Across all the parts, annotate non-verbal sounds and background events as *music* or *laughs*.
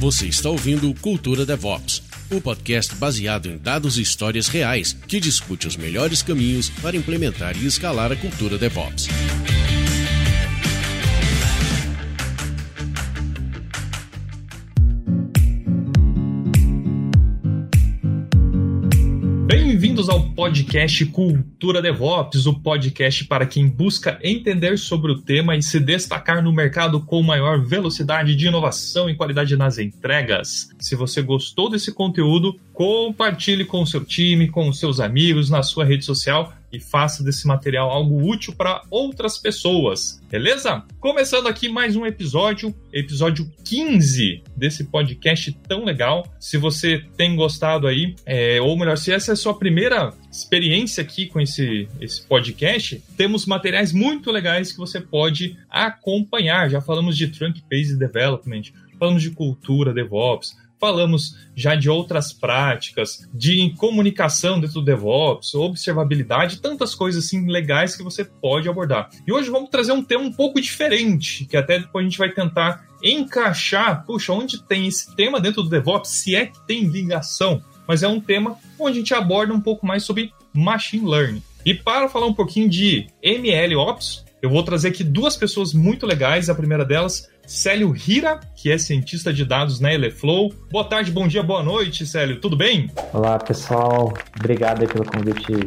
Você está ouvindo Cultura DevOps, o podcast baseado em dados e histórias reais que discute os melhores caminhos para implementar e escalar a cultura DevOps. Podcast Cultura DevOps, o podcast para quem busca entender sobre o tema e se destacar no mercado com maior velocidade de inovação e qualidade nas entregas. Se você gostou desse conteúdo, compartilhe com o seu time, com os seus amigos, na sua rede social e faça desse material algo útil para outras pessoas, beleza? Começando aqui mais um episódio, episódio 15 desse podcast tão legal. Se você tem gostado aí, é, ou melhor, se essa é a sua primeira experiência aqui com esse, esse podcast, temos materiais muito legais que você pode acompanhar. Já falamos de Trunk Based Development, falamos de cultura DevOps, falamos já de outras práticas, de comunicação dentro do DevOps, observabilidade, tantas coisas assim legais que você pode abordar. E hoje vamos trazer um tema um pouco diferente, que até depois a gente vai tentar encaixar, puxa, onde tem esse tema dentro do DevOps, se é que tem ligação, mas é um tema onde a gente aborda um pouco mais sobre machine learning. E para falar um pouquinho de ML Ops, eu vou trazer aqui duas pessoas muito legais. A primeira delas Célio Hira, que é cientista de dados na Eleflow. Boa tarde, bom dia, boa noite, Célio. Tudo bem? Olá, pessoal. Obrigado pelo convite,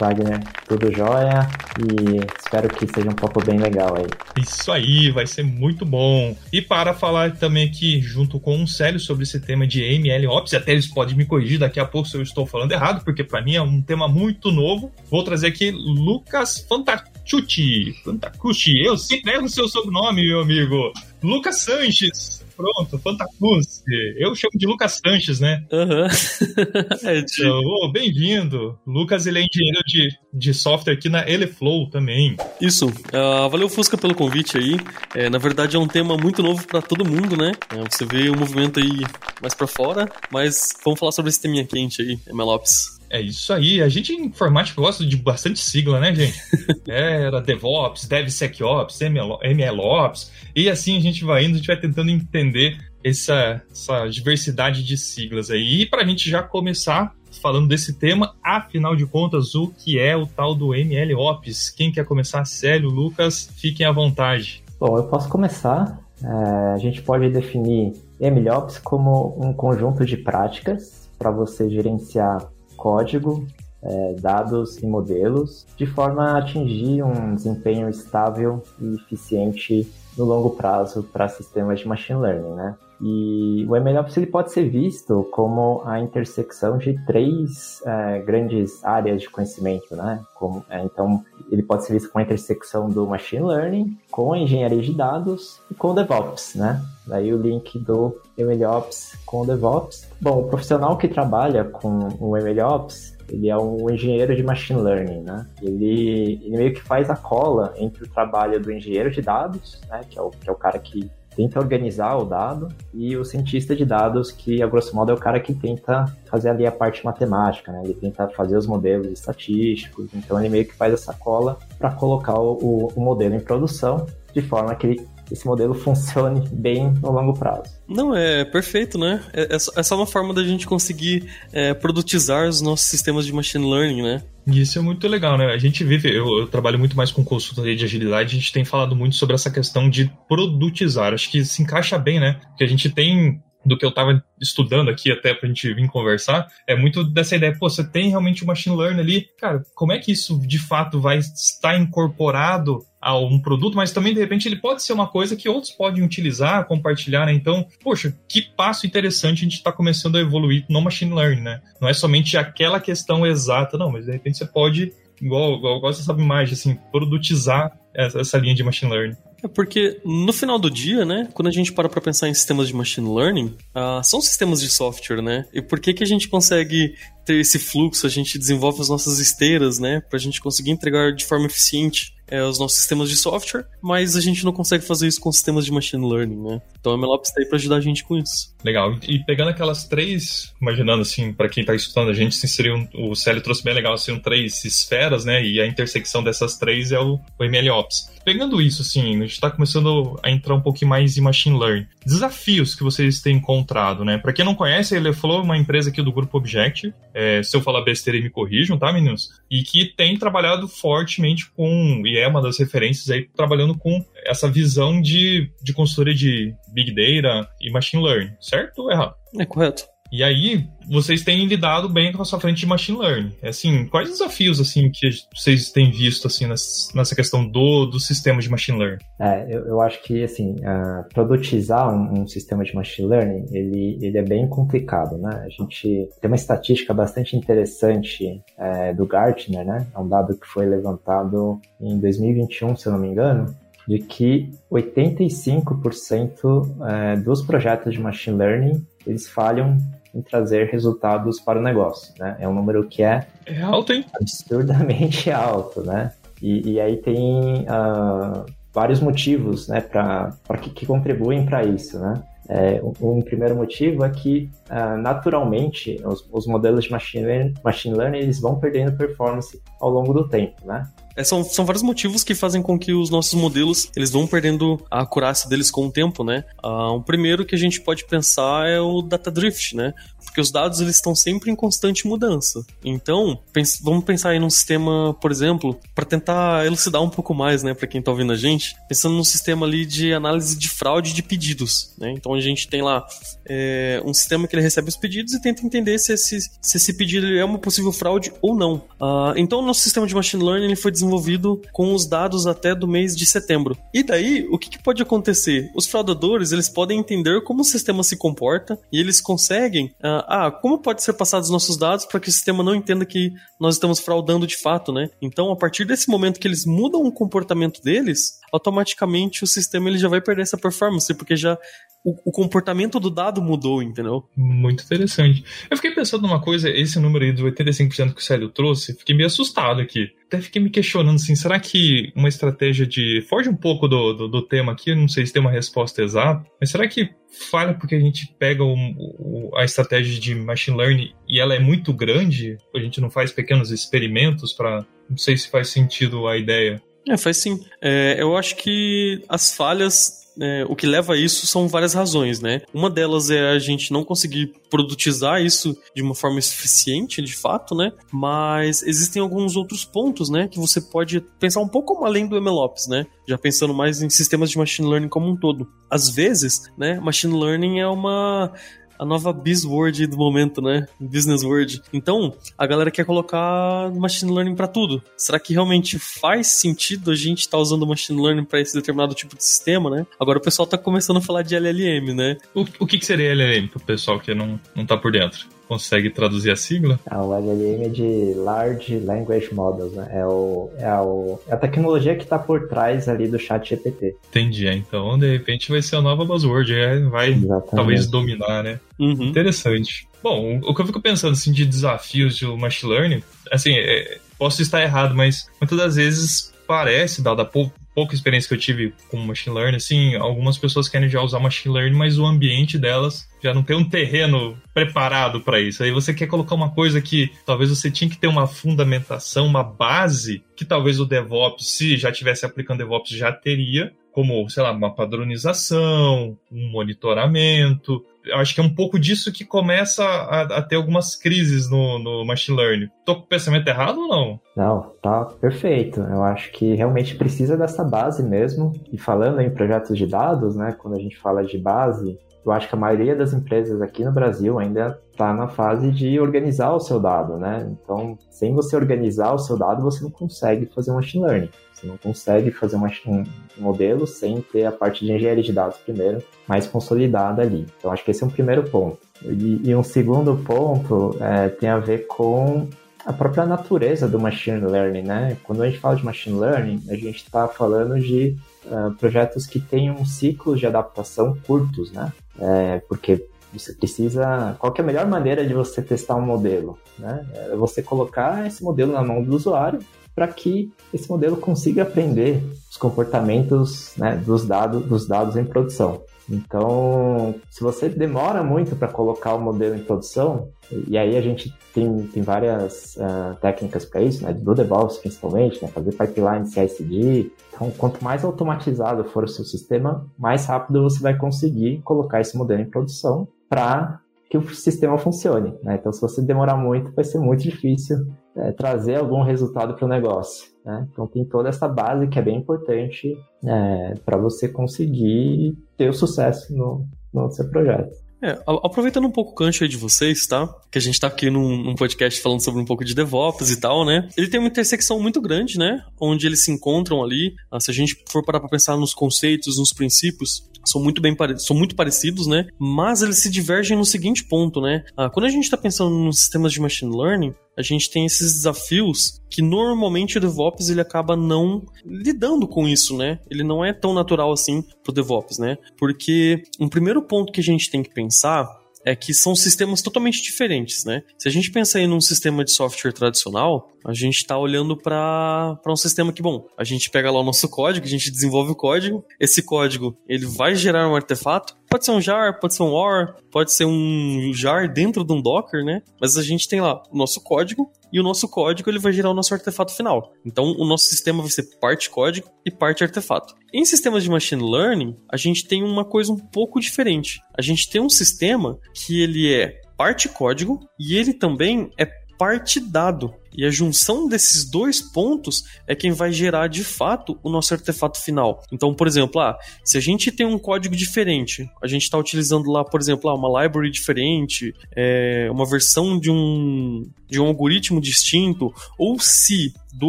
Wagner. Tudo jóia e espero que seja um papo bem legal aí. Isso aí, vai ser muito bom. E para falar também aqui, junto com o Célio, sobre esse tema de MLOps, até eles podem me corrigir daqui a pouco se eu estou falando errado, porque para mim é um tema muito novo. Vou trazer aqui Lucas Fantacucci. Fantacucci, eu sempre erro o seu sobrenome, meu amigo. Lucas Sanches. Pronto, Fantacruz. Eu chamo de Lucas Sanches, né? Aham. *laughs* Uhum. então, oh, bem-vindo. Lucas, ele é engenheiro de, de software aqui na Eleflow também. Isso. Uh, valeu, Fusca, pelo convite aí. É, na verdade, é um tema muito novo para todo mundo, né? É, você vê o movimento aí mais para fora, mas vamos falar sobre esse teminha quente aí, MLOps. É isso aí. A gente em informática gosta de bastante sigla, né, gente? *laughs* Era DevOps, DevSecOps, ML, MLOps. E assim a gente vai indo, a gente vai tentando entender essa, essa diversidade de siglas aí. E para a gente já começar falando desse tema, afinal de contas, o que é o tal do MLOps? Quem quer começar? Célio, Lucas, fiquem à vontade. Bom, eu posso começar. É, a gente pode definir MLOps como um conjunto de práticas para você gerenciar código, é, dados e modelos, de forma a atingir um desempenho estável e eficiente no longo prazo para sistemas de machine learning, né? E o MLOps ele pode ser visto como a intersecção de três é, grandes áreas de conhecimento, né? Como, é, então, ele pode ser visto como a intersecção do machine learning, com a engenharia de dados e com DevOps, né? Daí o link do MLOps com o DevOps. Bom, o profissional que trabalha com o MLOps, ele é um engenheiro de machine learning, né? Ele, ele meio que faz a cola entre o trabalho do engenheiro de dados, né? Que é o, que é o cara que tenta organizar o dado, e o cientista de dados, que a grosso modo é o cara que tenta fazer ali a parte matemática, né? Ele tenta fazer os modelos estatísticos, então ele meio que faz essa cola para colocar o, o modelo em produção de forma que ele esse modelo funcione bem no longo prazo. Não, é perfeito, né? É, é, só, uma forma da gente conseguir é, produtizar os nossos sistemas de machine learning, né? Isso é muito legal, né? A gente vive, eu, eu, trabalho muito mais com consultoria de agilidade, a gente tem falado muito sobre essa questão de produtizar. Acho que se encaixa bem, né? Porque a gente tem do que eu estava estudando aqui até para a gente vir conversar, é muito dessa ideia, pô, você tem realmente o machine learning ali, cara, como é que isso de fato vai estar incorporado a um produto, mas também de repente ele pode ser uma coisa que outros podem utilizar, compartilhar, né? Então, poxa, que passo interessante a gente está começando a evoluir no machine learning, né? Não é somente aquela questão exata, não, mas de repente você pode, igual, igual, você sabe mais, assim, produtizar essa, essa linha de machine learning. É porque no final do dia, né, quando a gente para para pensar em sistemas de machine learning, uh, são sistemas de software, né? E por que que a gente consegue ter esse fluxo? A gente desenvolve as nossas esteiras, né, para a gente conseguir entregar de forma eficiente é, os nossos sistemas de software, mas a gente não consegue fazer isso com sistemas de machine learning, né? Então a MLOps está aí para ajudar a gente com isso. Legal. E pegando aquelas três, imaginando assim, para quem está escutando a gente, seriam, o Célio trouxe bem legal, seriam três esferas, né? E a intersecção dessas três é o, o MLOps. Pegando isso, assim, a gente está começando a entrar um pouquinho mais em machine learning. Desafios que vocês têm encontrado, né? Para quem não conhece, ele falou uma empresa aqui do grupo Object. É, se eu falar besteira, me corrijam, tá, meninos? E que tem trabalhado fortemente com, é uma das referências aí, trabalhando com essa visão de, de consultoria de Big Data e Machine Learning, certo ou errado? É correto. E aí, vocês têm lidado bem com a sua frente de machine learning. Assim, quais desafios assim que vocês têm visto assim nessa questão do, do sistema de machine learning? É, eu, eu acho que assim, uh, produtizar um, um, sistema de machine learning, ele, ele é bem complicado, né? A gente tem uma estatística bastante interessante é, do Gartner, né? É um dado que foi levantado em 2021, se eu não me engano, de que 85% é, dos projetos de machine learning eles falham em trazer resultados para o negócio, né? É um número que é, é alto, hein? absurdamente *laughs* alto, né? E, e aí tem uh, vários motivos, né, para que, que contribuem para isso, né? É, um, um, primeiro motivo é que, uh, naturalmente, os, os, modelos de machine learning, machine learning eles vão perdendo performance ao longo do tempo, né? É, são, são vários motivos que fazem com que os nossos modelos eles vão perdendo a acurácia deles com o tempo, né? Uh, um primeiro que a gente pode pensar é o data drift, né? Porque os dados eles estão sempre em constante mudança. Então, vamos pensar aí num sistema, por exemplo, para tentar elucidar um pouco mais, né, para quem está ouvindo a gente, pensando num sistema ali de análise de fraude de pedidos, né? Então a gente tem lá é, um sistema que ele recebe os pedidos e tenta entender se esse, se esse pedido é uma possível fraude ou não. Uh, então o nosso sistema de machine learning ele foi desenvolvido desenvolvido com os dados até do mês de setembro. E daí, o que, que pode acontecer? Os fraudadores, eles podem entender como o sistema se comporta e eles conseguem, uh, ah, como pode ser passados nossos dados para que o sistema não entenda que nós estamos fraudando de fato, né? Então, a partir desse momento que eles mudam o comportamento deles, automaticamente o sistema ele já vai perder essa performance, porque já o, o, comportamento do dado mudou, entendeu? Muito interessante. Eu fiquei pensando numa coisa, esse número aí do 85% que o Célio trouxe, fiquei meio assustado aqui. Até fiquei me questionando assim, será que uma estratégia de. Foge um pouco do, do, do tema aqui, não sei se tem uma resposta exata, mas será que falha porque a gente pega o, o, a estratégia de machine learning e ela é muito grande? A gente não faz pequenos experimentos para. Não sei se faz sentido a ideia. É, faz sim. É, eu acho que as falhas é, o que leva a isso são várias razões, né? Uma delas é a gente não conseguir produtizar isso de uma forma eficiente, de fato, né? Mas existem alguns outros pontos, né? Que você pode pensar um pouco além do MLOps, né? Já pensando mais em sistemas de machine learning como um todo. Às vezes, né? Machine learning é uma a nova buzzword do momento, né? Business word. Então, a galera quer colocar machine learning para tudo. Será que realmente faz sentido a gente estar tá usando machine learning para esse determinado tipo de sistema, né? Agora o pessoal tá começando a falar de LLM, né? O, o que, que seria LLM pro pessoal que não, não tá por dentro? Consegue traduzir a sigla? Ah, o LLM é de Large Language Models, né? É, o, é, o, é a tecnologia que está por trás ali do chat GPT. Entendi, então de repente vai ser a nova buzzword, é, vai Exatamente. talvez dominar, né? Uhum. Interessante. Bom, o que eu fico pensando assim de desafios do machine learning, assim, é, posso estar errado, mas muitas das vezes parece, dada pouco pouca experiência que eu tive com machine learning, assim, algumas pessoas querem já usar machine learning, mas o ambiente delas já não tem um terreno preparado para isso. Aí você quer colocar uma coisa que talvez você tinha que ter uma fundamentação, uma base que talvez o DevOps, se já tivesse aplicando DevOps, já teria, como, sei lá, uma padronização, um monitoramento. Eu acho que é um pouco disso que começa a, a ter algumas crises no, no, machine learning. Tô com o pensamento errado ou não? Não, tá perfeito. Eu acho que realmente precisa dessa base mesmo. E falando em projetos de dados, né, quando a gente fala de base, eu acho que a maioria das empresas aqui no Brasil ainda está na fase de organizar o seu dado, né? Então, sem você organizar o seu dado, você não consegue fazer um machine learning. Você não consegue fazer um modelo sem ter a parte de engenharia de dados primeiro mais consolidada ali. Então, acho que esse é um primeiro ponto. E, e um segundo ponto é, tem a ver com a própria natureza do machine learning, né? Quando a gente fala de machine learning, a gente está falando de uh, projetos que têm um ciclo de adaptação curtos, né? É, porque você precisa. Qual é a melhor maneira de você testar um modelo? Né? É você colocar esse modelo na mão do usuário para que esse modelo consiga aprender os comportamentos né, dos, dados, dos dados em produção. Então, se você demora muito para colocar o modelo em produção, e aí a gente tem, tem várias uh, técnicas para isso, né, do DevOps principalmente, né, fazer pipeline CI/CD. Então, quanto mais automatizado for o seu sistema, mais rápido você vai conseguir colocar esse modelo em produção para que o sistema funcione. Né? Então, se você demorar muito, vai ser muito difícil é, trazer algum resultado para o negócio. Né? Então, tem toda essa base que é bem importante é, para você conseguir ter o sucesso no, no seu projeto. É, aproveitando um pouco o gancho aí de vocês, tá? Que a gente tá aqui num, num, podcast falando sobre um pouco de DevOps e tal, né? Ele tem uma intersecção muito grande, né? Onde eles se encontram ali. Ah, se a gente for parar pra pensar nos conceitos, nos princípios, são muito bem são muito parecidos, né? Mas eles se divergem no seguinte ponto, né? Ah, quando a gente está pensando nos sistemas de machine learning, a gente tem esses desafios que normalmente o DevOps ele acaba não lidando com isso, né? Ele não é tão natural assim pro DevOps, né? Porque um primeiro ponto que a gente tem que pensar é que são sistemas totalmente diferentes, né? Se a gente pensar em um sistema de software tradicional, a gente está olhando para um sistema que, bom, a gente pega lá o nosso código, a gente desenvolve o código, esse código ele vai gerar um artefato, pode ser um jar, pode ser um OR, pode ser um jar dentro de um Docker, né? Mas a gente tem lá o nosso código e o nosso código ele vai gerar o nosso artefato final. Então o nosso sistema vai ser parte código e parte artefato. Em sistemas de machine learning, a gente tem uma coisa um pouco diferente. A gente tem um sistema que ele é parte código e ele também é parte dado. E a junção desses dois pontos é quem vai gerar de fato o nosso artefato final. Então, por exemplo, ah, se a gente tem um código diferente, a gente está utilizando lá, por exemplo, ah, uma library diferente, é, uma versão de um, de um algoritmo distinto, ou se do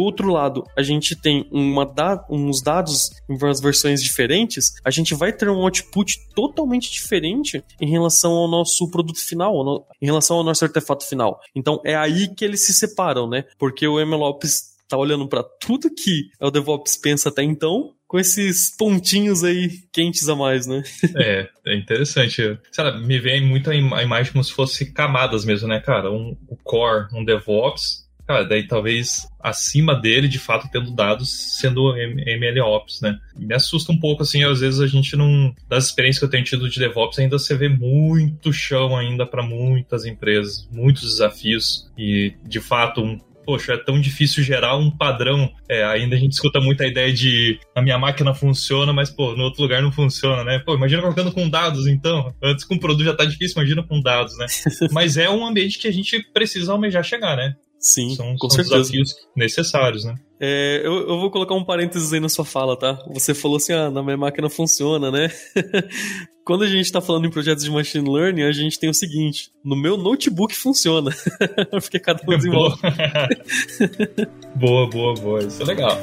outro lado a gente tem uma da, uns dados em umas versões diferentes, a gente vai ter um output totalmente diferente em relação ao nosso produto final, no, em relação ao nosso artefato final. Então é aí que eles se separam, né? Porque o MLOps tá olhando para tudo que o DevOps pensa até então, com esses pontinhos aí quentes a mais, né? é, é interessante. Sei me vem muito a, imagem como se fosse camadas mesmo, né, cara? Um, o core, um DevOps, cara, daí talvez acima dele, de fato, tendo dados sendo MLOps, né? Me assusta um pouco, assim, às vezes a gente não. Das experiências que eu tenho tido de DevOps, ainda você vê muito chão ainda para muitas empresas, muitos desafios. E, de fato, um poxa, é tão difícil gerar um padrão. É, ainda a gente escuta muito a ideia de a minha máquina funciona, mas, pô, no outro lugar não funciona, né? Pô, imagina colocando com dados, então. Antes com produto já tá difícil, imagina com dados, né? *laughs* mas é um ambiente que a gente precisa almejar chegar, né? Sim, são, com são certeza. desafios necessários, né? É, eu, eu, vou colocar um parênteses aí na sua fala, tá? Você falou assim, ah, na minha máquina funciona, né? *laughs* Quando a gente está falando em projetos de machine learning, a gente tem o seguinte: no meu notebook funciona, *laughs* porque cada um *laughs* desenvolve. boa, boa, boa. Isso é legal.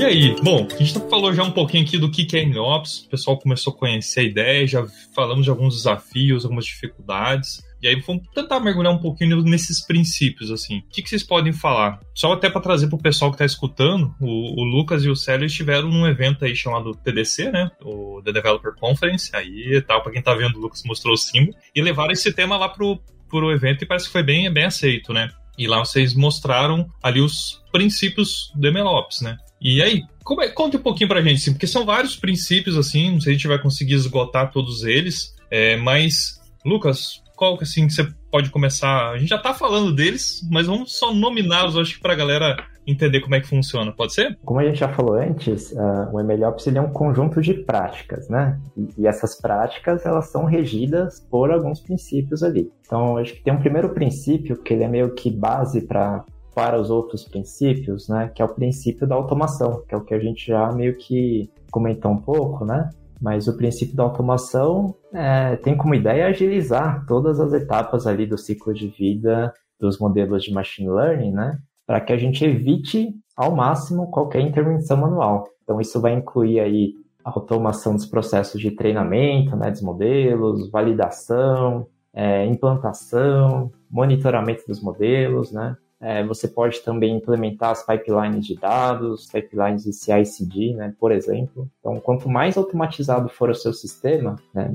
E aí, bom, a gente falou já um pouquinho aqui do que é MLOps, o pessoal começou a conhecer a ideia, já falamos de alguns desafios, algumas dificuldades. E aí vamos tentar mergulhar um pouquinho nesses princípios, assim. O que, que vocês podem falar? Só até para trazer para o pessoal que está escutando, o, o, Lucas e o Célio estiveram num evento aí chamado TDC, né? O The Developer Conference. Aí, tal, para quem está vendo, o Lucas mostrou o símbolo. E levaram esse tema lá pro, pro evento e parece que foi bem, bem aceito, né? E lá vocês mostraram ali os princípios do MLOps, né? E aí, como é, conte um pouquinho pra gente, assim, porque são vários princípios, assim, não sei se a gente vai conseguir esgotar todos eles, é, mas, Lucas, qual que assim que você pode começar? A gente já tá falando deles, mas vamos só nominá-los, acho que pra galera entender como é que funciona, pode ser? Como a gente já falou antes, uh, o MLOps ele é um conjunto de práticas, né? E, e, essas práticas, elas são regidas por alguns princípios ali. Então, acho que tem um primeiro princípio que ele é meio que base para para os outros princípios, né, que é o princípio da automação, que é o que a gente já meio que comentou um pouco, né? Mas o princípio da automação é, tem como ideia agilizar todas as etapas ali do ciclo de vida dos modelos de machine learning, né? Para que a gente evite ao máximo qualquer intervenção manual. Então isso vai incluir aí a automação dos processos de treinamento, né, dos modelos, validação, é, implantação, monitoramento dos modelos, né? É, você pode também implementar as pipelines de dados, pipelines de CI/CD, né, por exemplo. Então, quanto mais automatizado for o seu sistema, né,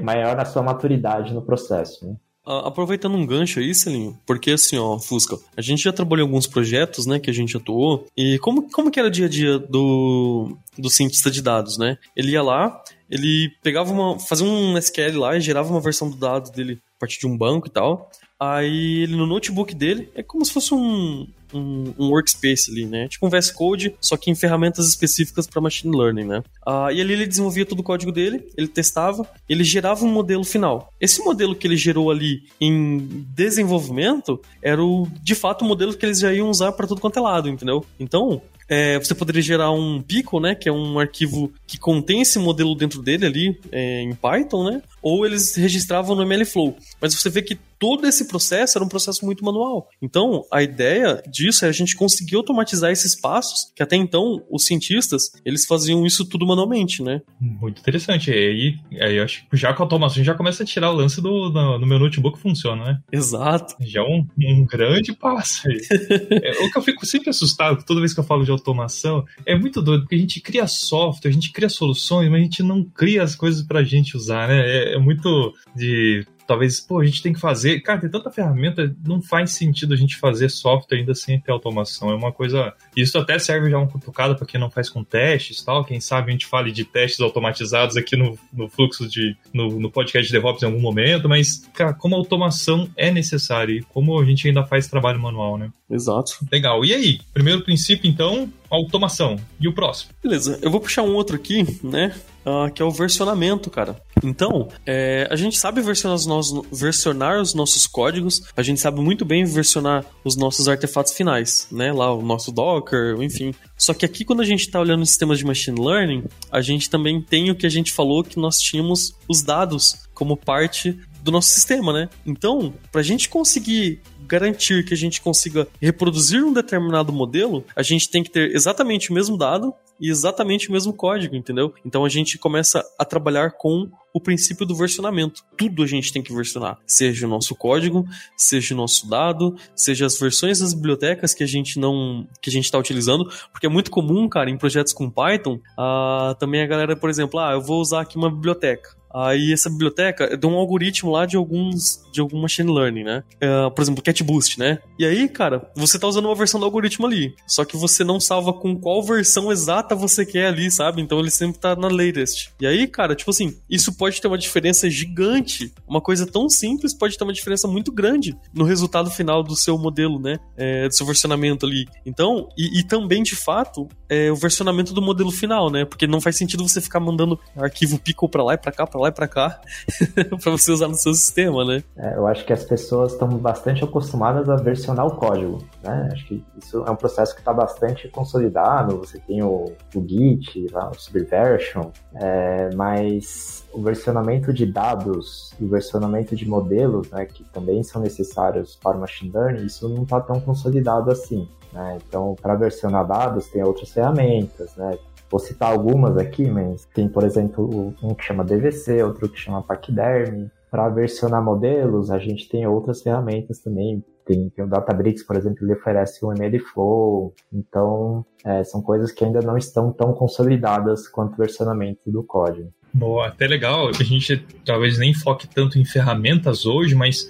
maior a sua maturidade no processo. Né? aproveitando um gancho aí, Celinho, porque assim, ó, Fusca, a gente já trabalhou em alguns projetos, né, que a gente atuou, e como, como que era o dia a dia do, do cientista de dados, né? Ele ia lá, ele pegava uma, fazia um SQL lá e gerava uma versão do dado dele a partir de um banco e tal, Aí ele no notebook dele é como se fosse um, um, um, workspace ali, né? Tipo um VS Code, só que em ferramentas específicas para machine learning, né? Ah, e ali ele desenvolvia todo o código dele, ele testava, ele gerava um modelo final. Esse modelo que ele gerou ali em desenvolvimento era o, de fato o modelo que eles já iam usar para tudo quanto é lado, entendeu? Então, é, você poderia gerar um pickle, né, que é um arquivo que contém esse modelo dentro dele ali é, em Python, né? Ou eles registravam no MLflow. Mas você vê que todo esse processo era um processo muito manual. Então, a ideia disso é a gente conseguir automatizar esses passos, que até então os cientistas, eles faziam isso tudo manualmente, né? Muito interessante. E aí, aí eu acho que já com a automação já começa a tirar o lance do, do, do meu notebook funciona, né? Exato. Já é um, um grande passo aí. *laughs* é, o que eu fico sempre assustado toda vez que eu falo de automação é muito doido, porque a gente cria software, a gente cria soluções, mas a gente não cria as coisas pra gente usar, né? É, é muito de talvez, pô, a gente tem que fazer. Cara, tem tanta ferramenta, não faz sentido a gente fazer software ainda sem ter automação. É uma coisa. Isso até serve já um cutucado para quem não faz com testes tal. Quem sabe a gente fale de testes automatizados aqui no, no fluxo de. No, no podcast de DevOps em algum momento, mas, cara, como a automação é necessária e como a gente ainda faz trabalho manual, né? Exato. Legal. E aí? Primeiro princípio, então, automação. E o próximo? Beleza, eu vou puxar um outro aqui, né? Uh, que é o versionamento, cara. Então, é, a gente sabe versionar os, nossos, versionar os nossos códigos, a gente sabe muito bem versionar os nossos artefatos finais, né? Lá o nosso Docker, enfim. Só que aqui, quando a gente está olhando sistemas de machine learning, a gente também tem o que a gente falou que nós tínhamos os dados como parte do nosso sistema, né? Então, para a gente conseguir garantir que a gente consiga reproduzir um determinado modelo, a gente tem que ter exatamente o mesmo dado e exatamente o mesmo código, entendeu? Então a gente começa a trabalhar com o princípio do versionamento. Tudo a gente tem que versionar, seja o nosso código, seja o nosso dado, seja as versões das bibliotecas que a gente não que a gente está utilizando, porque é muito comum, cara, em projetos com Python, uh, também a galera, por exemplo, ah, eu vou usar aqui uma biblioteca. Aí essa biblioteca é de um algoritmo lá de alguns de algum machine learning, né? Uh, por exemplo, CatBoost, né? E aí, cara, você tá usando uma versão do algoritmo ali, só que você não salva com qual versão exata você quer ali, sabe? Então ele sempre tá na latest. E aí, cara, tipo assim, isso pode ter uma diferença gigante. Uma coisa tão simples pode ter uma diferença muito grande no resultado final do seu modelo, né? É, do seu versionamento ali. Então, e, e também, de fato, é o versionamento do modelo final, né? Porque não faz sentido você ficar mandando arquivo pickle para lá e para cá, para lá e para cá, *laughs* para você usar no seu sistema, né? É, eu acho que as pessoas estão bastante acostumadas a versionar o código, né? Acho que isso é um processo que está bastante consolidado. Você tem o, o Git, lá, o Subversion, é, mas o versionamento de dados e o versionamento de modelos, né, que também são necessários para o machine learning, isso não está tão consolidado assim. Né? Então, para versionar dados, tem outras ferramentas, né? Vou citar algumas aqui, mas tem, por exemplo, um que chama DVC, outro que chama Pachyderm. Para versionar modelos, a gente tem outras ferramentas também. Tem, tem o Databricks, por exemplo, ele oferece o MLflow. Então, é, são coisas que ainda não estão tão consolidadas quanto o versionamento do código. Boa, até legal. A gente talvez nem foque tanto em ferramentas hoje, mas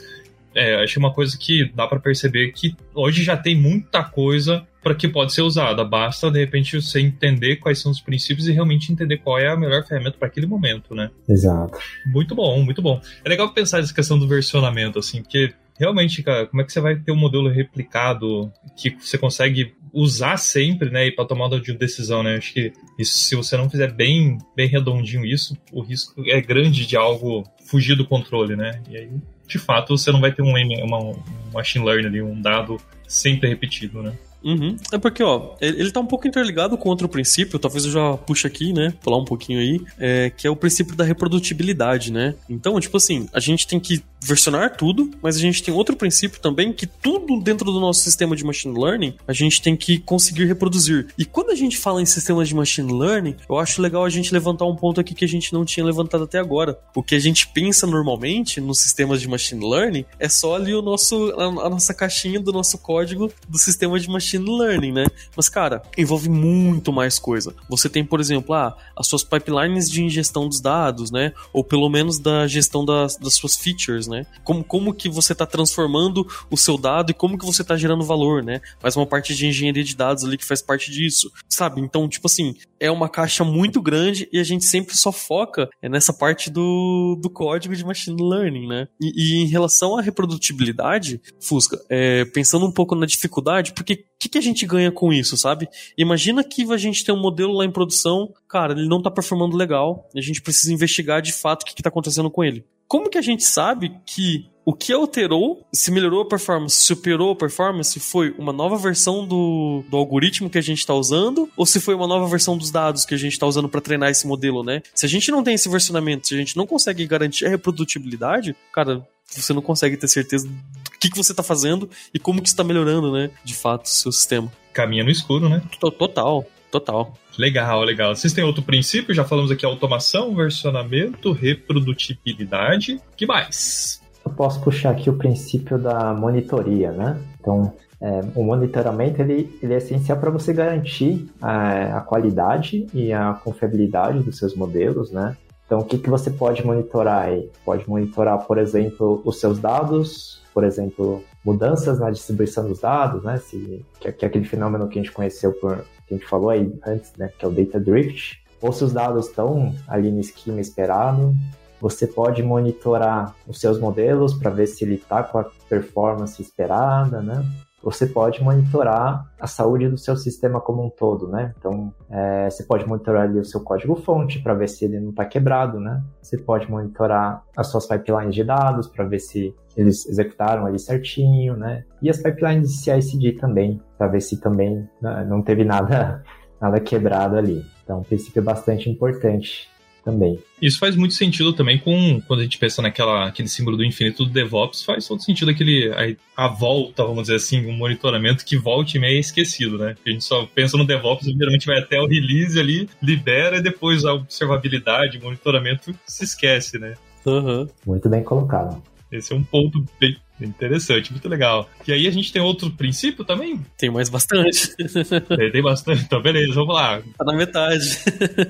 é, acho uma coisa que dá para perceber que hoje já tem muita coisa para que pode ser usada. Basta, de repente, você entender quais são os princípios e realmente entender qual é a melhor ferramenta para aquele momento, né? Exato. Muito bom, muito bom. É legal pensar nessa questão do versionamento, assim, porque realmente, cara, como é que você vai ter um modelo replicado que você consegue usar sempre, né, e para tomada de decisão, né? Acho que isso, se você não fizer bem, bem redondinho isso, o risco é grande de algo fugir do controle, né? E aí, de fato, você não vai ter um, uma, um machine learning um dado sempre repetido, né? Uhum. É porque, ó, ele, tá um pouco interligado com outro princípio, talvez eu já puxe aqui, né? Falar um pouquinho aí, é, que é o princípio da reprodutibilidade, né? Então, tipo assim, a gente tem que versionar tudo, mas a gente tem outro princípio também que tudo dentro do nosso sistema de machine learning a gente tem que conseguir reproduzir. E quando a gente fala em sistemas de machine learning, eu acho legal a gente levantar um ponto aqui que a gente não tinha levantado até agora. O que a gente pensa normalmente nos sistemas de machine learning é só ali o nosso a, a nossa caixinha do nosso código do sistema de machine learning, né? Mas cara, envolve muito mais coisa. Você tem, por exemplo, ah, as suas pipelines de ingestão dos dados, né? Ou pelo menos da gestão das, das suas features, né? Né? Como, como que você está transformando o seu dado e como que você está gerando valor, né? Faz uma parte de engenharia de dados ali que faz parte disso, sabe? Então, tipo assim, é uma caixa muito grande e a gente sempre só foca nessa parte do, do código de machine learning, né? E, e em relação à reprodutibilidade, Fusca, é, pensando um pouco na dificuldade, porque o que, que a gente ganha com isso, sabe? Imagina que a gente tem um modelo lá em produção, cara, ele não tá performando legal, a gente precisa investigar de fato o que, que tá acontecendo com ele. Como que a gente sabe que o que alterou, se melhorou a performance, se superou a performance, foi uma nova versão do, do algoritmo que a gente está usando, ou se foi uma nova versão dos dados que a gente está usando para treinar esse modelo, né? Se a gente não tem esse versionamento, se a gente não consegue garantir a reprodutibilidade, cara, você não consegue ter certeza do que, que você está fazendo e como que está melhorando, né? De fato, o seu sistema. Caminha no escuro, né? Total, total. Legal, legal. Vocês têm outro princípio? Já falamos aqui automação, versionamento, reprodutibilidade. que mais? Eu posso puxar aqui o princípio da monitoria, né? Então, é, o monitoramento ele, ele é essencial para você garantir a, a, qualidade e a confiabilidade dos seus modelos, né? Então, o que, que você pode monitorar aí? Pode monitorar, por exemplo, os seus dados, por exemplo, mudanças na distribuição dos dados, né? Se, que, que é aquele fenômeno que a gente conheceu por que a gente falou aí antes, né? Que é o data drift. Ou se os dados estão ali no esquema esperado, você pode monitorar os seus modelos para ver se ele está com a performance esperada, né? Você pode monitorar a saúde do seu sistema como um todo, né? Então, é, você pode monitorar ali o seu código-fonte para ver se ele não está quebrado, né? Você pode monitorar as suas pipelines de dados para ver se eles executaram ali certinho, né? E as pipelines de CI/CD também, para ver se também né, não teve nada, *laughs* nada quebrado ali. Então, um princípio bastante importante também. Isso faz muito sentido também com quando a gente pensa naquela aquele símbolo do infinito do DevOps, faz todo sentido aquele a, a volta, vamos dizer assim, um monitoramento que volte e meio é esquecido, né? A gente só pensa no DevOps, geralmente vai até o release ali, libera e depois a observabilidade, monitoramento se esquece, né? Uhum. Muito bem colocado. Esse é um ponto bem interessante, muito legal. E aí a gente tem outro princípio também? Tem mais bastante. *laughs* Tem, tem bastante, então beleza, vamos lá. Tá na metade.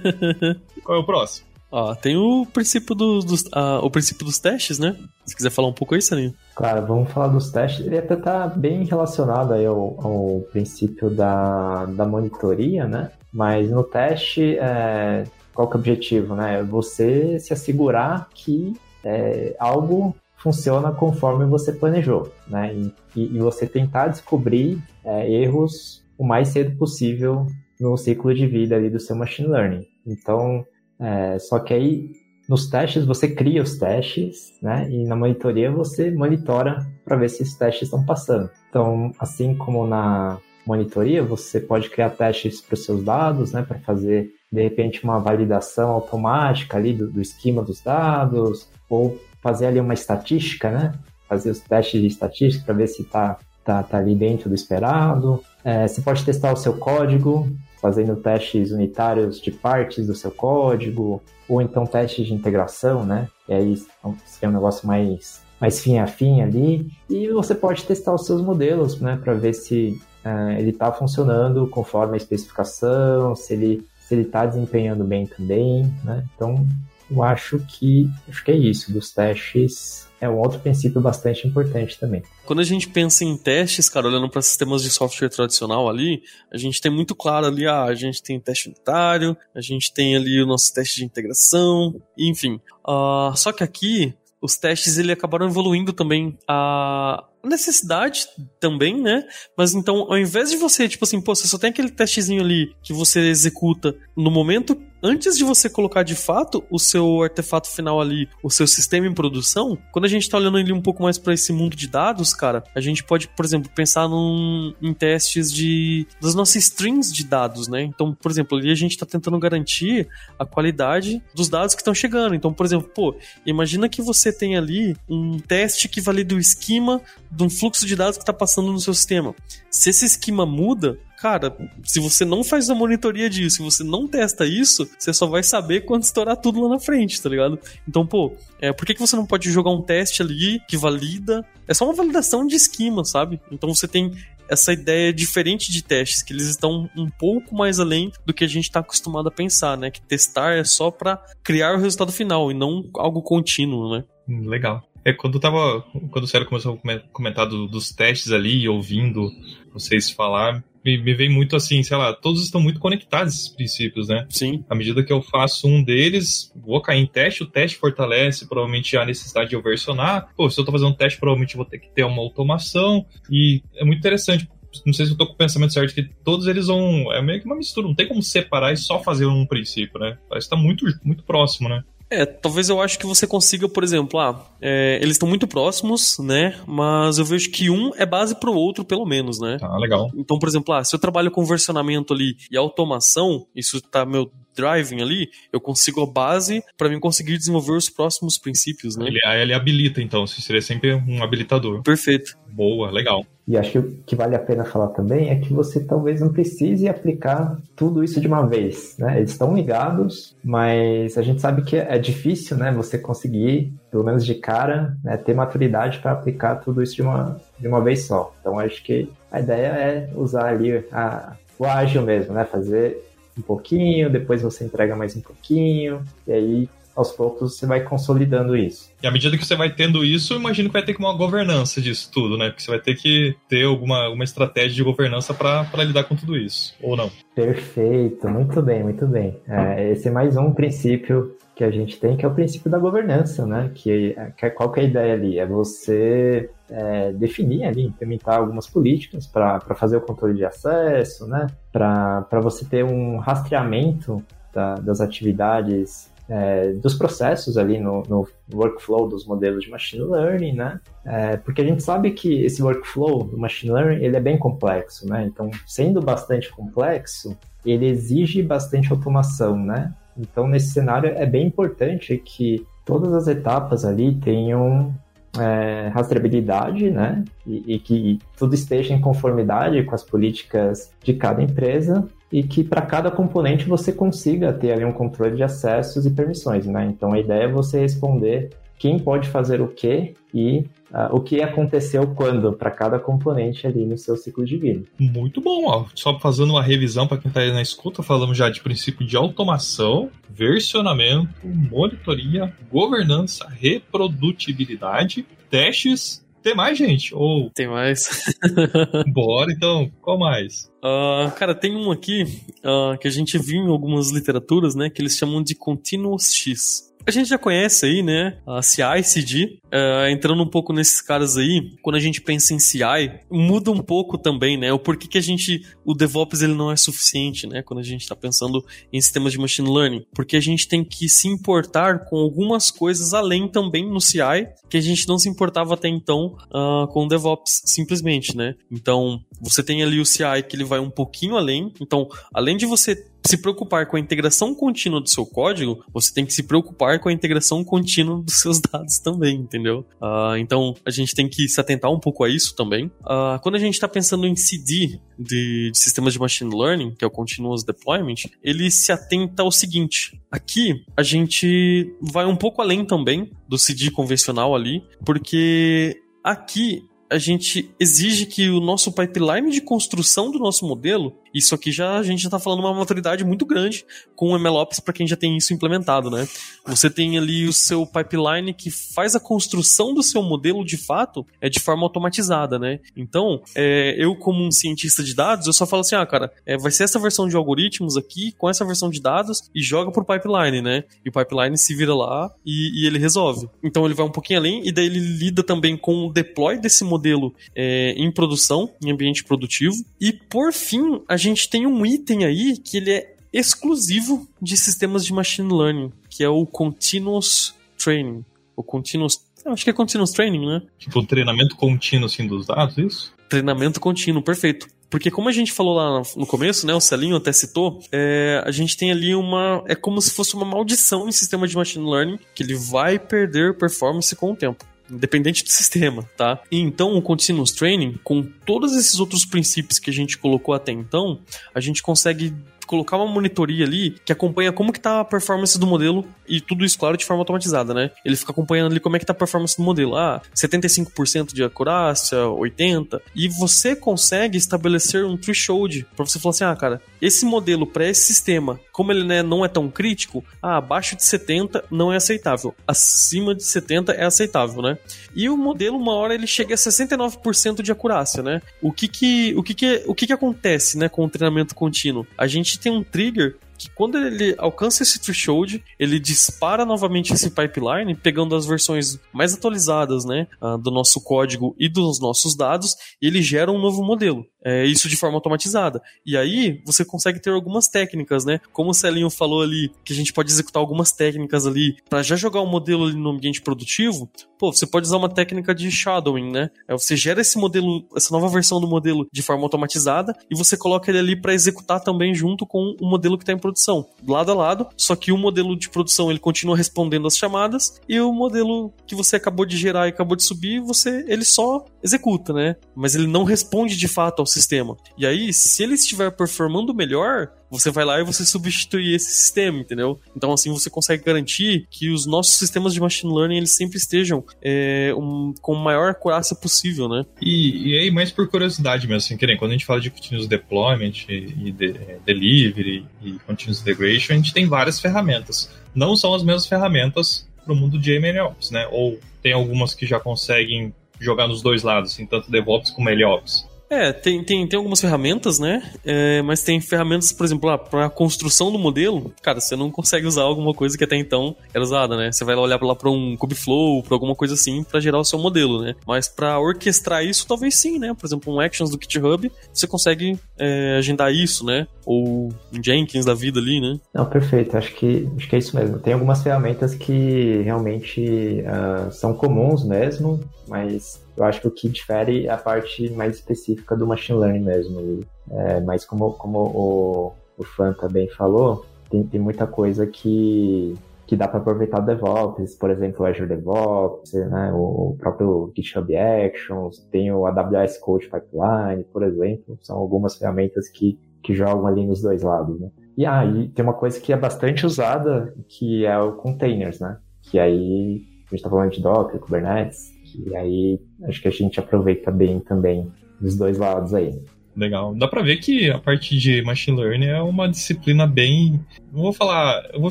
*laughs* Qual é o próximo? Ó, tem o princípio dos, dos uh, o princípio dos testes, né? Se quiser falar um pouco aí, Saninho. Claro, vamos falar dos testes. Ele até tá bem relacionado aí ao, ao princípio da, da monitoria, né? Mas no teste, é, qual que é o objetivo, né? Você se assegurar que é, algo funciona conforme você planejou, né? E, e você tentar descobrir é, erros o mais cedo possível no ciclo de vida ali do seu machine learning. Então, é, só que aí nos testes você cria os testes, né? E na monitoria você monitora para ver se esses testes estão passando. Então, assim como na monitoria, você pode criar testes para os seus dados, né? Para fazer de repente uma validação automática ali do, do esquema dos dados, ou fazer ali uma estatística, né? Fazer os testes de estatística para ver se está tá, tá ali dentro do esperado. É, você pode testar o seu código, fazendo testes unitários de partes do seu código, ou então testes de integração, né? E aí seria um negócio mais, mais fim a fim ali. E você pode testar os seus modelos, né? Para ver se é, ele está funcionando conforme a especificação, se ele se ele está desempenhando bem também, né? Então eu acho que acho que é isso. Dos testes é um outro princípio bastante importante também. Quando a gente pensa em testes, cara, olhando para sistemas de software tradicional ali, a gente tem muito claro ali, ah, a gente tem teste unitário, a gente tem ali o nosso teste de integração, enfim. Uh, só que aqui os testes ele acabaram evoluindo também a necessidade também, né? Mas então, ao invés de você, tipo assim, pô, você só tem aquele testezinho ali que você executa no momento antes de você colocar de fato o seu artefato final ali, o seu sistema em produção, quando a gente tá olhando ali um pouco mais para esse mundo de dados, cara, a gente pode, por exemplo, pensar num, em testes de das nossas strings de dados, né? Então, por exemplo, ali a gente tá tentando garantir a qualidade dos dados que estão chegando. Então, por exemplo, pô, imagina que você tem ali um teste que valida o esquema de um fluxo de dados que está passando no seu sistema. Se esse esquema muda, cara, se você não faz a monitoria disso, se você não testa isso, você só vai saber quando estourar tudo lá na frente, tá ligado? Então, pô, é, por que, que você não pode jogar um teste ali que valida? É só uma validação de esquema, sabe? Então você tem essa ideia diferente de testes, que eles estão um pouco mais além do que a gente está acostumado a pensar, né? Que testar é só para criar o resultado final e não algo contínuo, né? Hum, legal. É, quando tava. Quando o Sérgio começou a comentar do, dos testes ali, ouvindo vocês falar, me, me vem muito assim, sei lá, todos estão muito conectados esses princípios, né? Sim. À medida que eu faço um deles, vou cair em teste, o teste fortalece provavelmente a necessidade de eu versionar. Pô, se eu tô fazendo um teste, provavelmente vou ter que ter uma automação. E é muito interessante, não sei se eu tô com o pensamento certo, que todos eles vão. É meio que uma mistura, não tem como separar e só fazer um princípio, né? Parece que tá muito, muito próximo, né? É, talvez eu acho que você consiga, por exemplo, ah, é, eles estão muito próximos, né? Mas eu vejo que um é base para o outro, pelo menos, né? Ah, legal. Então, por exemplo, ah, se eu trabalho com versionamento ali e automação, isso tá meu driving ali, eu consigo a base para mim conseguir desenvolver os próximos princípios, né? Ele, ele habilita, então, seria sempre um habilitador. Perfeito. Boa, legal. E acho que o que vale a pena falar também é que você talvez não precise aplicar tudo isso de uma vez, né? Eles estão ligados, mas a gente sabe que é difícil, né? Você conseguir, pelo menos de cara, né, ter maturidade para aplicar tudo isso de uma, de uma vez só. Então acho que a ideia é usar ali a, o ágil mesmo, né? Fazer um pouquinho, depois você entrega mais um pouquinho, e aí aos poucos você vai consolidando isso. E à medida que você vai tendo isso, eu imagino que vai ter que uma governança disso tudo, né? Porque você vai ter que ter alguma uma estratégia de governança para lidar com tudo isso, ou não? Perfeito, muito bem, muito bem. É, esse é mais um princípio que a gente tem, que é o princípio da governança, né? Que, que qual que é a ideia ali? É você é, definir ali, implementar algumas políticas para fazer o controle de acesso, né? Para você ter um rastreamento da, das atividades é, dos processos ali no, no, workflow dos modelos de machine learning, né? É, porque a gente sabe que esse workflow do machine learning ele é bem complexo, né? Então, sendo bastante complexo, ele exige bastante automação, né? Então, nesse cenário é bem importante que todas as etapas ali tenham é, rastreabilidade, né? E, e que tudo esteja em conformidade com as políticas de cada empresa e que para cada componente você consiga ter ali um controle de acessos e permissões, né? Então a ideia é você responder quem pode fazer o que e uh, o que aconteceu quando para cada componente ali no seu ciclo de vida. Muito bom, ó. Só fazendo uma revisão para quem está aí na escuta, falamos já de princípio de automação, versionamento, monitoria, governança, reprodutibilidade, testes tem mais, gente? Ou. Tem mais. *laughs* Bora, então. Qual mais? Uh, cara, tem um aqui uh, que a gente viu em algumas literaturas, né? Que eles chamam de Continuous X. A gente já conhece aí, né? A CI, CD. Uh, entrando um pouco nesses caras aí, quando a gente pensa em CI, muda um pouco também, né? O porquê que a gente. O DevOps ele não é suficiente, né? Quando a gente está pensando em sistemas de machine learning. Porque a gente tem que se importar com algumas coisas além também no CI, que a gente não se importava até então uh, com o DevOps, simplesmente, né? Então, você tem ali o CI que ele vai um pouquinho além. Então, além de você se preocupar com a integração contínua do seu código, você tem que se preocupar com a integração contínua dos seus dados também, entendeu? Uh, então a gente tem que se atentar um pouco a isso também. Uh, quando a gente está pensando em CD de, de, sistemas de machine learning, que é o Continuous Deployment, ele se atenta ao seguinte: aqui a gente vai um pouco além também do CD convencional ali, porque aqui a gente exige que o nosso pipeline de construção do nosso modelo isso aqui já a gente já está falando uma maturidade muito grande com o MLOps para quem já tem isso implementado, né? Você tem ali o seu pipeline que faz a construção do seu modelo de fato é de forma automatizada, né? Então, é, eu como um cientista de dados, eu só falo assim, ah, cara, é, vai ser essa versão de algoritmos aqui com essa versão de dados e joga pro pipeline, né? E o pipeline se vira lá e, e ele resolve. Então ele vai um pouquinho além e daí ele lida também com o deploy desse modelo é, em produção, em ambiente produtivo. E por fim, a gente tem um item aí que ele é exclusivo de sistemas de machine learning, que é o Continuous Training. O Continuous. Acho que é Continuous Training, né? Tipo, treinamento contínuo assim, dos dados, isso? Treinamento contínuo, perfeito. Porque como a gente falou lá no começo, né, o Celinho até citou, é, a gente tem ali uma... É como se fosse uma maldição em sistema de machine learning, que ele vai perder performance com o tempo independente do sistema, tá? E então o Continuous Training, com todos esses outros princípios que a gente colocou até então, a gente consegue colocar uma monitoria ali que acompanha como que tá a performance do modelo e tudo isso, claro, de forma automatizada, né? Ele fica acompanhando ali como é que tá a performance do modelo. Ah, 75% de acurácia, 80%. E você consegue estabelecer um threshold para você falar assim, ah, cara, esse modelo para esse sistema, como ele né, não é tão crítico, ah, abaixo de 70 não é aceitável. Acima de 70 é aceitável, né? E o modelo, uma hora, ele chega a 69% de acurácia, né? O que que, o que, que, o que, que acontece, né, com o treinamento contínuo? A gente tem um trigger que quando ele alcança esse threshold, ele dispara novamente esse pipeline, pegando as versões mais atualizadas, né, ah, do nosso código e dos nossos dados, e ele gera um novo modelo. É, isso de forma automatizada. E aí você consegue ter algumas técnicas, né? Como o Celinho falou ali, que a gente pode executar algumas técnicas ali para já jogar o modelo ali no ambiente produtivo. Pô, você pode usar uma técnica de shadowing, né? É, você gera esse modelo, essa nova versão do modelo de forma automatizada e você coloca ele ali para executar também junto com o modelo que está em produção, lado a lado. Só que o modelo de produção ele continua respondendo as chamadas e o modelo que você acabou de gerar e acabou de subir, você ele só executa, né? Mas ele não responde de fato ao sistema. E aí, se ele estiver performando melhor, você vai lá e você substitui esse sistema, entendeu? Então assim você consegue garantir que os nossos sistemas de machine learning eles sempre estejam é, um, com maior acurácia possível, né? E, e aí, mais por curiosidade mesmo, assim, querendo, quando a gente fala de continuous deployment e de, é, delivery e continuous integration, a gente tem várias ferramentas. Não são as mesmas ferramentas para o mundo de MLOps, né? Ou tem algumas que já conseguem jogar nos dois lados, assim, tanto DevOps como MLOps. É, tem, tem, tem algumas ferramentas, né? É, mas tem ferramentas, por exemplo, para a construção do modelo, cara, você não consegue usar alguma coisa que até então era usada, né? Você vai olhar lá para um Kubeflow, para alguma coisa assim, para gerar o seu modelo, né? Mas para orquestrar isso, talvez sim, né? Por exemplo, um Actions do GitHub, você consegue é, agendar isso, né? Ou um Jenkins da vida ali, né? Não, perfeito. Acho que, acho que é isso mesmo. Tem algumas ferramentas que realmente uh, são comuns mesmo, mas eu acho que o que difere é a parte mais específica do machine learning mesmo. É, mas como, como o, o Fan também falou, tem, tem muita coisa que, que dá para aproveitar o DevOps, por exemplo, o Azure DevOps, né, o próprio GitHub Actions, tem o AWS Code Pipeline, por exemplo, são algumas ferramentas que, que jogam ali nos dois lados, né. E aí ah, tem uma coisa que é bastante usada, que é o containers, né, que aí a gente está falando de Docker, Kubernetes, e aí acho que a gente aproveita bem também dos dois lados aí. Legal. Dá pra ver que a parte de machine learning é uma disciplina bem. Não vou falar. Eu vou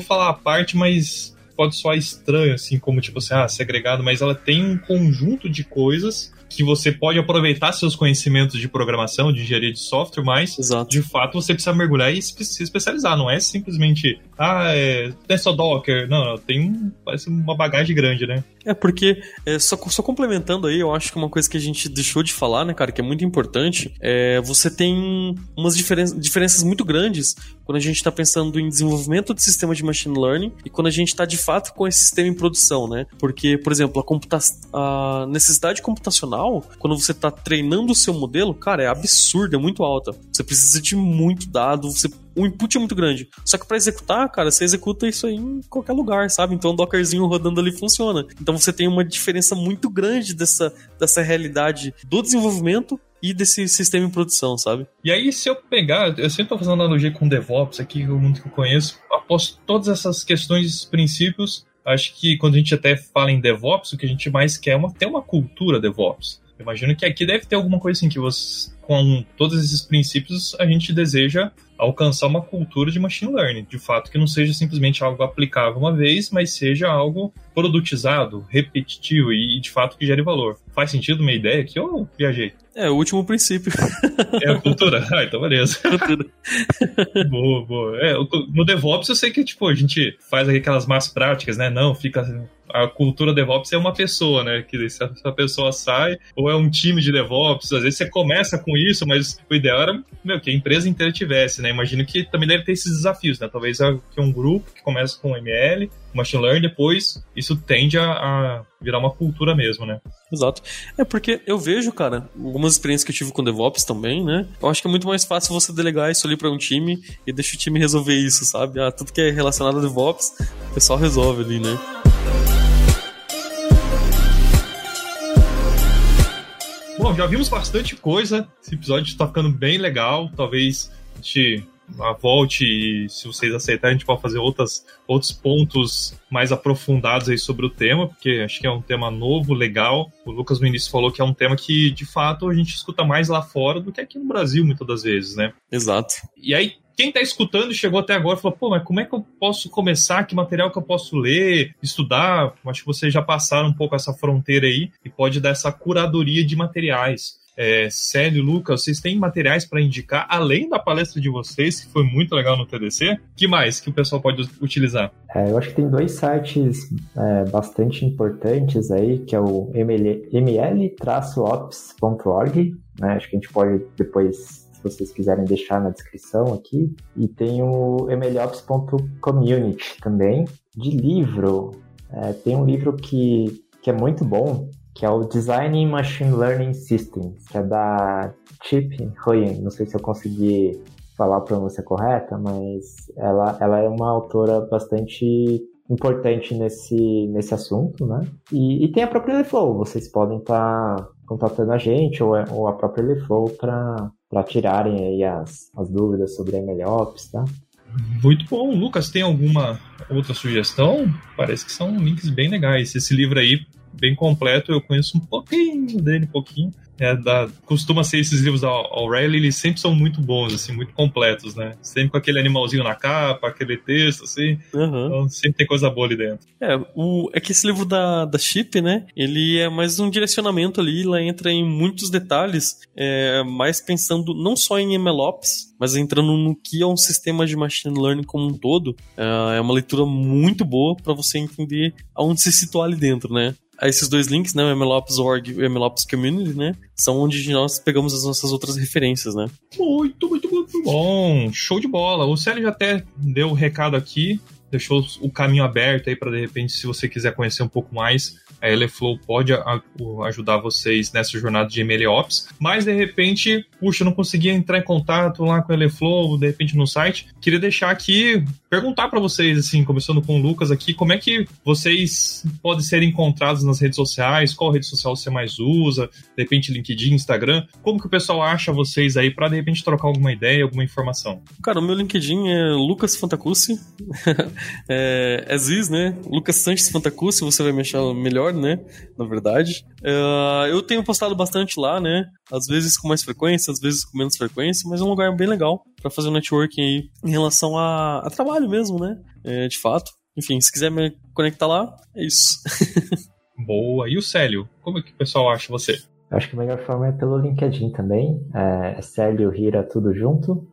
falar a parte, mas pode soar estranho, assim, como tipo assim, ah, segregado, mas ela tem um conjunto de coisas que você pode aproveitar seus conhecimentos de programação, de engenharia de software, mas Exato. de fato você precisa mergulhar e se especializar. Não é simplesmente, ah, é, é só Docker. Não, tem parece uma bagagem grande, né? É porque, é, só, só complementando aí, eu acho que uma coisa que a gente deixou de falar, né, cara, que é muito importante, é você tem umas diferen diferenças muito grandes quando a gente está pensando em desenvolvimento de sistema de machine learning e quando a gente está de fato com esse sistema em produção, né? Porque, por exemplo, a, computa a necessidade computacional, quando você está treinando o seu modelo, cara, é absurda, é muito alta. Você precisa de muito dado, você o input é muito grande. Só que para executar, cara, você executa isso aí em qualquer lugar, sabe? Então o Dockerzinho rodando ali funciona. Então você tem uma diferença muito grande dessa, dessa realidade do desenvolvimento e desse sistema em produção, sabe? E aí, se eu pegar, eu sempre estou fazendo analogia com DevOps aqui, o mundo que eu conheço, após todas essas questões, princípios, acho que quando a gente até fala em DevOps, o que a gente mais quer é uma, ter uma cultura DevOps. Eu imagino que aqui deve ter alguma coisa assim que você, com todos esses princípios, a gente deseja alcançar uma cultura de machine learning, de fato que não seja simplesmente algo aplicável uma vez, mas seja algo produtizado, repetitivo e de fato que gere valor. Faz sentido minha ideia aqui ou viajei? É, o último princípio. É a cultura? Ah, então beleza. *laughs* boa, boa. É, no DevOps eu sei que, tipo, a gente faz aquelas más práticas, né? Não, fica a cultura DevOps é uma pessoa, né? Que se a pessoa sai, ou é um time de DevOps, às vezes você começa com isso, mas o ideal era meu, que a empresa inteira tivesse, né? Imagino que também deve ter esses desafios, né? Talvez que um grupo que começa com ML, Machine Learning, depois isso tende a, a virar uma cultura mesmo, né? Exato. É porque eu vejo, cara, algumas experiências que eu tive com DevOps também, né? Eu acho que é muito mais fácil você delegar isso ali para um time e deixar o time resolver isso, sabe? Ah, tudo que é relacionado a DevOps, o pessoal resolve ali, né? Bom, já vimos bastante coisa. Esse episódio está ficando bem legal. Talvez a gente volte e se vocês aceitarem, a gente pode fazer outras, outros pontos mais aprofundados aí sobre o tema, porque acho que é um tema novo, legal. O Lucas no início falou que é um tema que, de fato, a gente escuta mais lá fora do que aqui no Brasil, muitas das vezes, né? Exato. E aí, quem está escutando e chegou até agora falou, pô, mas como é que eu posso começar? Que material que eu posso ler, estudar? Acho que vocês já passaram um pouco essa fronteira aí e pode dar essa curadoria de materiais. É, Célio, Lucas, vocês têm materiais para indicar, além da palestra de vocês, que foi muito legal no TDC? que mais que o pessoal pode utilizar? É, eu acho que tem dois sites é, bastante importantes aí, que é o ml-ops.org, né? acho que a gente pode depois vocês quiserem deixar na descrição aqui. E tem o mlops.community também. De livro, é, tem um livro que, que é muito bom, que é o Designing Machine Learning Systems, que é da Chip Huyen. Não sei se eu consegui falar a pronúncia correta, mas ela, ela é uma autora bastante importante nesse, nesse assunto, né? E, e tem a própria Leflow, vocês podem estar tá contatando a gente ou, ou a própria Leflow para tirarem aí as, as dúvidas sobre MLOps, tá? Muito bom. Lucas, tem alguma outra sugestão? Parece que são links bem legais. Esse livro aí, bem completo, eu conheço um pouquinho dele, um pouquinho é, da, costuma ser esses livros da O'Reilly, eles sempre são muito bons, assim, muito completos, né? Sempre com aquele animalzinho na capa, aquele texto, assim. Uhum. Então sempre tem coisa boa ali dentro. É, o, é que esse livro da, da Chip, né? Ele é mais um direcionamento ali, ela entra em muitos detalhes, é, mais pensando não só em MLOps, mas entrando no que é um sistema de machine learning como um todo. É, é uma leitura muito boa para você entender aonde se situar ali dentro, né? Esses dois links, né, o MLOps.org e o MLOps Community, né, são onde nós pegamos as nossas outras referências, né. Muito, muito, muito bom. Show de bola. O Célio já até deu o recado aqui, deixou o caminho aberto aí para de repente, se você quiser conhecer um pouco mais, a Eleflow pode ajudar vocês nessa jornada de MLOps, mas de repente, puxa, não conseguia entrar em contato lá com a Eleflow, de repente no site. Queria deixar aqui, perguntar para vocês, assim, começando com o Lucas aqui, como é que vocês podem ser encontrados nas redes sociais? Qual rede social você mais usa? De repente, LinkedIn, Instagram? Como que o pessoal acha vocês aí para de repente trocar alguma ideia, alguma informação? Cara, o meu LinkedIn é Lucas Fantacucci. *laughs* é, é Ziz, né? Lucas Sanches Fantacucci, você vai me achar melhor, né? Na verdade. Uh, eu tenho postado bastante lá, né? Às vezes com mais frequência, às vezes com menos frequência, mas é um lugar bem legal para fazer um networking aí em relação a, a trabalho mesmo, né? É, de fato. Enfim, se quiser me conectar lá, é isso. *laughs* Boa. E o Célio? Como é que o pessoal acha você? Acho que a melhor forma é pelo LinkedIn também. É Célio Rira, tudo junto.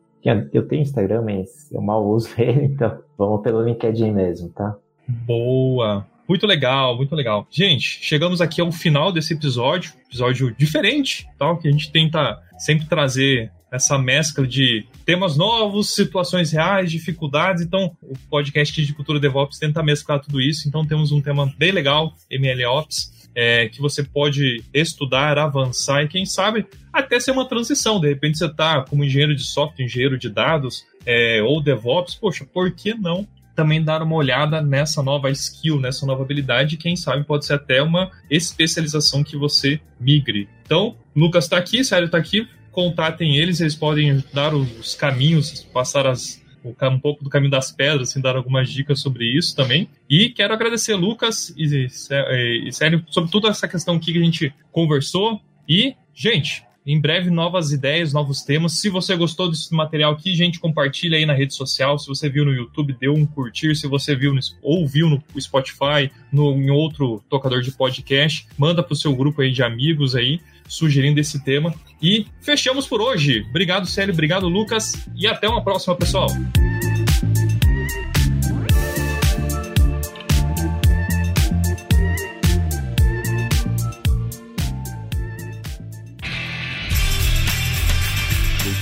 Eu tenho Instagram, mas eu mal uso *laughs* ele, então vamos pelo LinkedIn mesmo, tá? Boa. Muito legal, muito legal. Gente, chegamos aqui ao final desse episódio, episódio diferente, tal, que a gente tenta sempre trazer essa mescla de temas novos, situações reais, dificuldades. Então, o podcast de Cultura DevOps tenta mesclar tudo isso. Então, temos um tema bem legal, MLOps, é, que você pode estudar, avançar e, quem sabe, até ser uma transição. De repente, você está como engenheiro de software, engenheiro de dados é, ou DevOps. Poxa, por que não também dar uma olhada nessa nova skill, nessa nova habilidade, quem sabe pode ser até uma especialização que você migre. Então, Lucas está aqui, Sérgio está aqui, contatem eles, eles podem dar os caminhos, passar as, um pouco do caminho das pedras, assim, dar algumas dicas sobre isso também. E quero agradecer Lucas e, e, e Sérgio sobre toda essa questão aqui que a gente conversou. E, gente, em breve, novas ideias, novos temas. Se você gostou desse material aqui, gente, compartilha aí na rede social. Se você viu no YouTube, dê um curtir. Se você viu no, ou no Spotify, no, em outro tocador de podcast, manda pro seu grupo aí de amigos aí, sugerindo esse tema. E fechamos por hoje. Obrigado, Célio. Obrigado, Lucas. E até uma próxima, pessoal.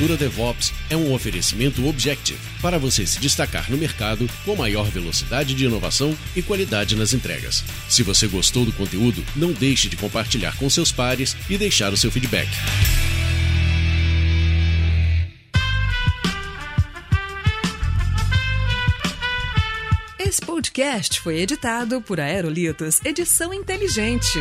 Cultura DevOps é um oferecimento Objective para você se destacar no mercado com maior velocidade de inovação e qualidade nas entregas. Se você gostou do conteúdo, não deixe de compartilhar com seus pares e deixar o seu feedback. Esse podcast foi editado por Aerolitos Edição Inteligente.